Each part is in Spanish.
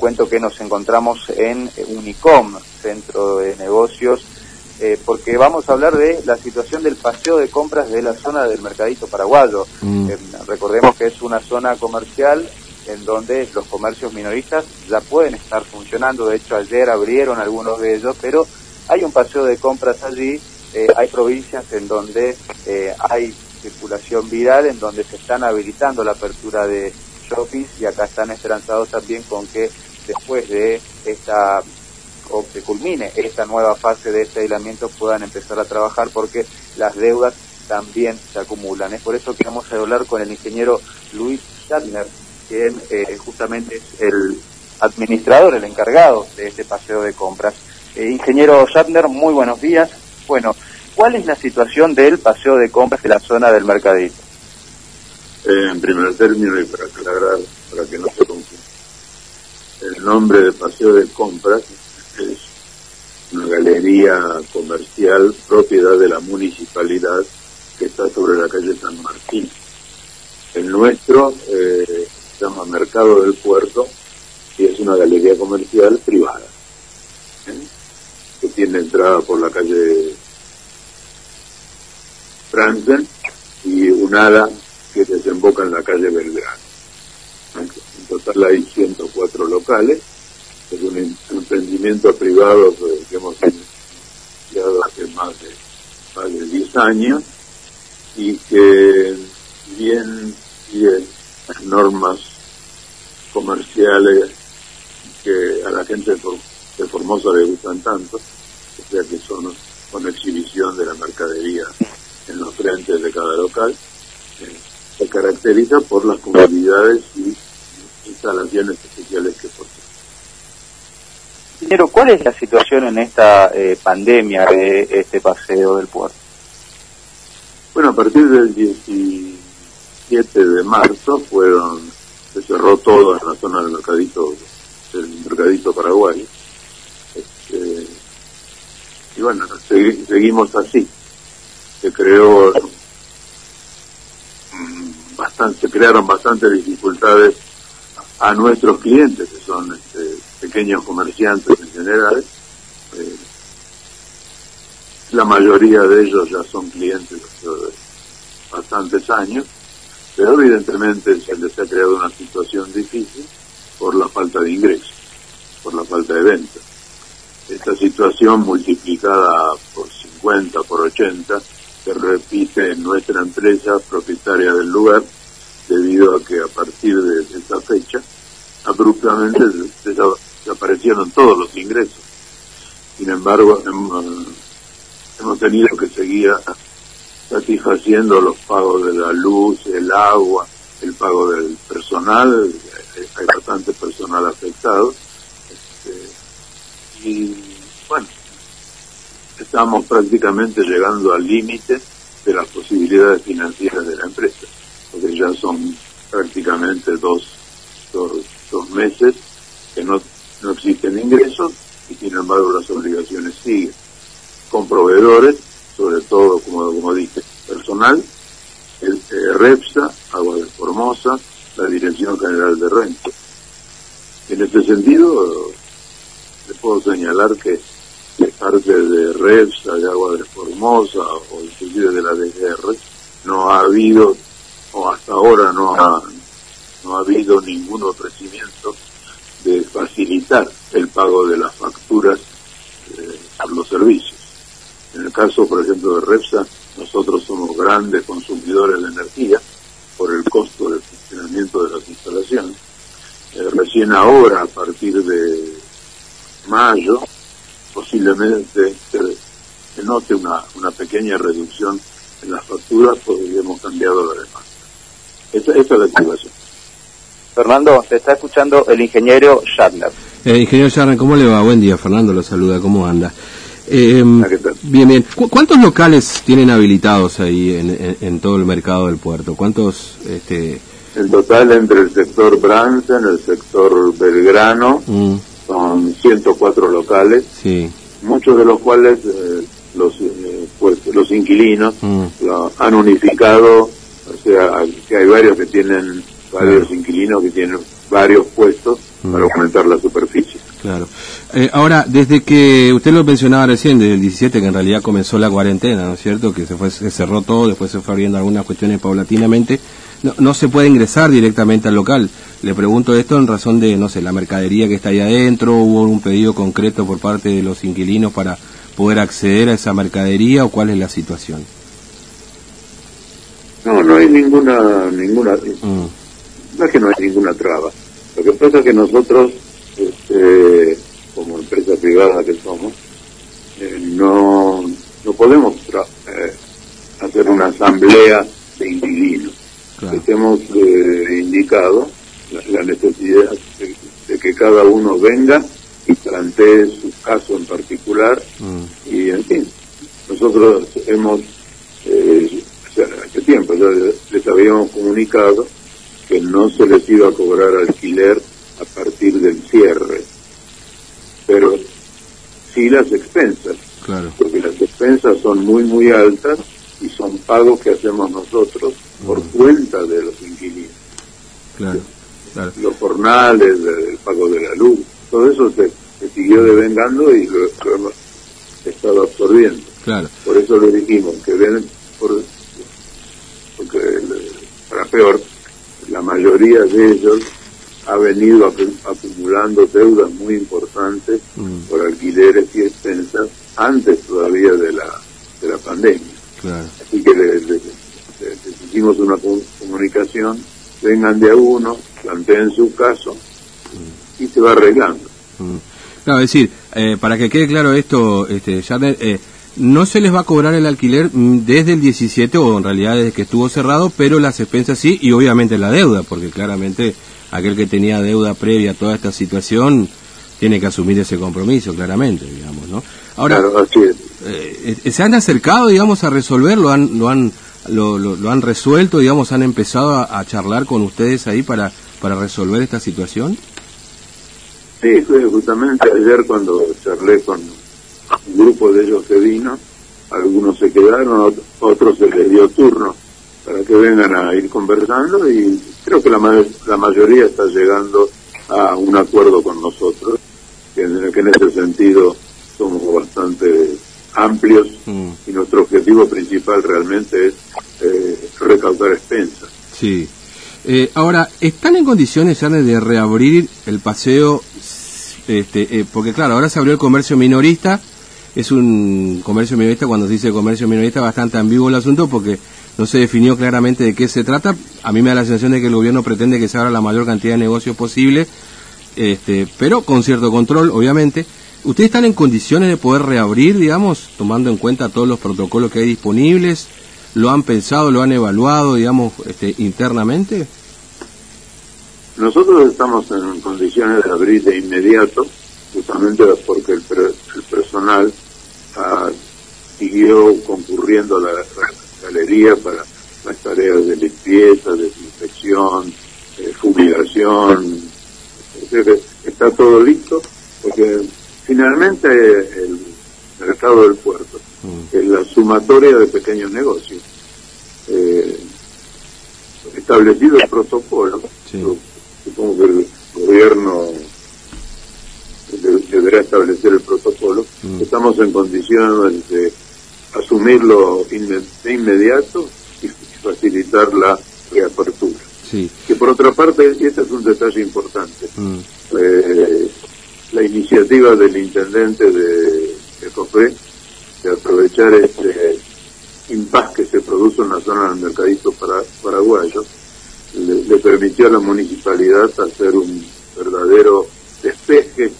cuento que nos encontramos en Unicom, Centro de Negocios, eh, porque vamos a hablar de la situación del paseo de compras de la zona del Mercadito Paraguayo. Mm. Eh, recordemos que es una zona comercial en donde los comercios minoristas ya pueden estar funcionando, de hecho ayer abrieron algunos de ellos, pero hay un paseo de compras allí, eh, hay provincias en donde hay circulación viral, en donde se están habilitando la apertura de shoppings y acá están esperanzados también con que después de esta o que culmine esta nueva fase de este aislamiento puedan empezar a trabajar porque las deudas también se acumulan. Es por eso que vamos a hablar con el ingeniero Luis Shatner, quien eh, justamente es el administrador, el encargado de este paseo de compras. Eh, ingeniero Shatner, muy buenos días. Bueno, ¿cuál es la situación del paseo de compras de la zona del Mercadito? Eh, en primer término, y para aclarar, para que no nombre de paseo de compras es una galería comercial propiedad de la municipalidad que está sobre la calle San Martín. El nuestro eh, se llama Mercado del Puerto y es una galería comercial privada ¿eh? que tiene entrada por la calle Franzen y un ala que desemboca en la calle Belgrano. Total hay 104 locales es un emprendimiento privado que hemos iniciado hace más de, más de 10 años y que bien sigue las normas comerciales que a la gente de Formosa le gustan tanto, o sea que son con exhibición de la mercadería en los frentes de cada local, eh, se caracteriza por las comunidades y instalaciones especiales que posee. Pero, ¿cuál es la situación en esta eh, pandemia de este paseo del puerto? Bueno, a partir del 17 de marzo fueron, se cerró todo en la zona del mercadito, del mercadito Paraguay. Este, y bueno, seguimos así. Se creó mm, bastante, se crearon bastantes dificultades a nuestros clientes, que son este, pequeños comerciantes en general. Eh, la mayoría de ellos ya son clientes de bastantes años, pero evidentemente se les ha creado una situación difícil por la falta de ingresos, por la falta de ventas. Esta situación multiplicada por 50, por 80, se repite en nuestra empresa propietaria del lugar, a que a partir de esa fecha, abruptamente desaparecieron todos los ingresos. Sin embargo, hemos, tenido que seguir satisfaciendo los pagos de la luz, el agua, el pago del personal, hay bastante personal afectado. Este, y bueno, estamos prácticamente llegando al límite de las posibilidades financieras de la empresa, porque ya son prácticamente dos, dos, dos meses que no, no existen ingresos y sin embargo las obligaciones siguen. Con proveedores, sobre todo, como, como dije, personal, el eh, REPSA, Agua de Formosa, la Dirección General de Renta. En este sentido, le puedo señalar que de parte de REPSA, de Agua de Formosa o inclusive de la DGR, no ha habido, hasta ahora no ha, no ha habido ningún ofrecimiento de facilitar el pago de las facturas eh, a los servicios. En el caso, por ejemplo, de Repsa, nosotros somos grandes consumidores de energía por el costo del funcionamiento de las instalaciones. Eh, recién ahora, a partir de mayo, posiblemente se, note una, una pequeña reducción en las facturas porque hemos cambiado la demanda. Esa, esa es la situación. Fernando, te está escuchando el ingeniero Shatner. Eh, ingeniero Shatner, ¿cómo le va? Buen día, Fernando, lo saluda, ¿cómo anda? Eh, bien, bien. ¿Cuántos locales tienen habilitados ahí en, todo el mercado del puerto? ¿Cuántos? Este... En total, entre el sector Bransen, el sector Belgrano, mm. son 104 locales, sí. muchos de los cuales eh, los, eh, pues, los inquilinos mm. lo han unificado, sea, que hay varios que tienen varios inquilinos que tienen varios puestos para aumentar la superficie. Claro. Eh, ahora, desde que usted lo mencionaba recién, desde el 17, que en realidad comenzó la cuarentena, ¿no es cierto? Que se, fue, se cerró todo, después se fue abriendo algunas cuestiones paulatinamente. No, no, se puede ingresar directamente al local. Le pregunto esto en razón de, no sé, la mercadería que está ahí adentro, hubo un pedido concreto por parte de los inquilinos para poder acceder a esa mercadería o cuál es la situación. Hay ninguna, ninguna, mm. no es que no hay ninguna traba. Lo que pasa es que nosotros este, como empresa privada que somos, eh, no, no podemos eh, hacer una asamblea de inquilinos. Hemos eh, indicado la, necesidad de, que cada uno venga y plantee su caso en particular mm. y en fin, nosotros hemos, hace tiempo ya les habíamos comunicado que no se les iba a cobrar alquiler a partir del cierre. Pero sí las expensas, porque las expensas son muy, muy altas y son pagos que hacemos nosotros por mm. cuenta de los inquilinos. Los jornales, el pago de la luz, todo eso se, siguió devengando y lo, hemos estado absorbiendo. Por eso le dijimos que ven, por, porque para peor, la mayoría de ellos ha venido acumulando deudas muy importantes mm. por alquileres y expensas antes todavía de la, de la pandemia. Así que les, hicimos una comunicación, vengan de a uno, planteen su caso y se va arreglando. Mm. Claro, es decir, eh, para que quede claro esto, este, eh, no se les va a cobrar el alquiler mm, desde el 17 o en realidad desde que estuvo cerrado, pero las expensas sí y obviamente la deuda, porque claramente aquel que tenía deuda previa a toda esta situación tiene que asumir ese compromiso, claramente, digamos, ¿no? Ahora, eh, eh, ¿se han acercado, digamos, a resolverlo? ¿Han, lo, han, lo, lo, han resuelto, digamos, han empezado a, charlar con ustedes ahí para, para resolver esta situación? Sí, justamente ayer cuando charlé con un grupo de ellos que vino, algunos se quedaron, otros se les dio turno para que vengan a ir conversando y creo que la, la mayoría está llegando a un acuerdo con nosotros, que en, que en ese sentido somos bastante amplios mm. y nuestro objetivo principal realmente es eh, recaudar expensas. Sí. Eh, ahora, ¿están en condiciones, de reabrir el paseo? Este, eh, porque claro, ahora se abrió el comercio minorista, es un comercio minorista, cuando se dice comercio minorista, bastante ambiguo el asunto porque no se definió claramente de qué se trata. A mí me da la sensación de que el gobierno pretende que se abra la mayor cantidad de negocios posible, este, pero con cierto control, obviamente. ¿Ustedes están en condiciones de poder reabrir, digamos, tomando en cuenta todos los protocolos que hay disponibles? ¿Lo han pensado, lo han evaluado, digamos, este, internamente? Nosotros estamos en condiciones de abrir de inmediato, justamente porque el, personal ah, siguió concurriendo a la, galería para las tareas de limpieza, desinfección, eh, fumigación. está todo listo porque finalmente el mercado del puerto mm. es la sumatoria de pequeños negocios. Eh, establecido el protocolo, supongo que el gobierno deberá establecer el protocolo, mm. estamos en condiciones de asumirlo de inmediato y facilitar la reapertura. Que por otra parte, y este es un detalle importante, mm. eh, la iniciativa del intendente de, de de aprovechar este impas que se produjo en la zona del mercadito para, paraguayo, le, le permitió a la municipalidad hacer un verdadero despeje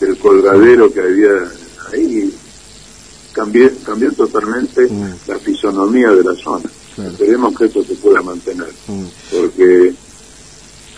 del colgadero que había ahí cambió, totalmente mm. la fisonomía de la zona. Esperemos que esto se pueda mantener, mm. porque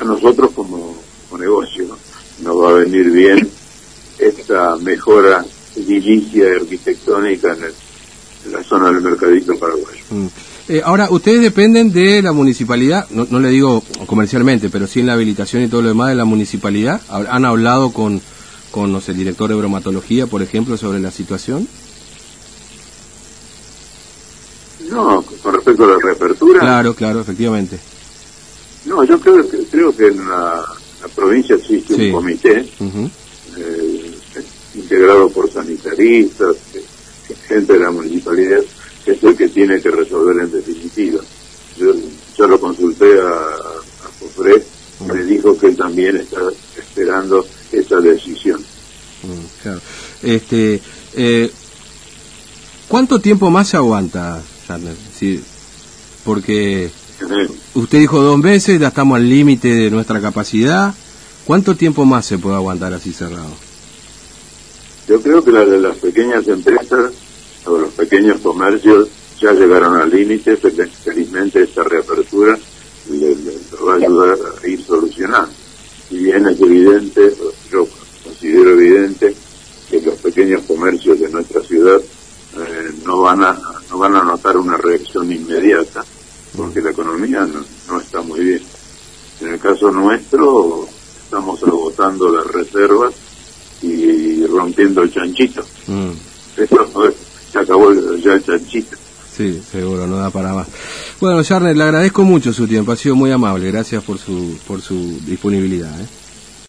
a nosotros como, negocio nos va a venir bien esta mejora edilicia y arquitectónica en, la zona del mercadito paraguayo. Mm. Eh, ahora, ustedes dependen de la municipalidad, no, no, le digo comercialmente, pero sí en la habilitación y todo lo demás de la municipalidad. ¿Han hablado con, con el director de bromatología, por ejemplo, sobre la situación? No, con respecto a la reapertura. Claro, claro, efectivamente. No, yo creo que creo que en la, la provincia existe un comité eh, integrado por sanitaristas, gente de la municipalidad, que es el que tiene que resolver en definitiva. Yo, yo lo consulté a, a me dijo que él también está esperando esa decisión. Claro. Este, eh, ¿Cuánto tiempo más se aguanta, Sí, porque usted dijo dos meses, ya estamos al límite de nuestra capacidad. ¿Cuánto tiempo más se puede aguantar así cerrado? Yo creo que las de las pequeñas empresas o los pequeños comercios ya llegaron al límite, felizmente esta reapertura les, va a ayudar a ir solucionando. Si bien es evidente, yo considero evidente que los pequeños comercios de nuestra ciudad eh, no van a no van a notar una reacción inmediata porque la economía no, está muy bien. En el caso nuestro estamos agotando las reservas y rompiendo el chanchito. Mm. Esto se acabó ya el chanchito. Sí, seguro, no da para más. Bueno, Jarner, le agradezco mucho su tiempo, ha sido muy amable, gracias por su, por su disponibilidad. ¿eh?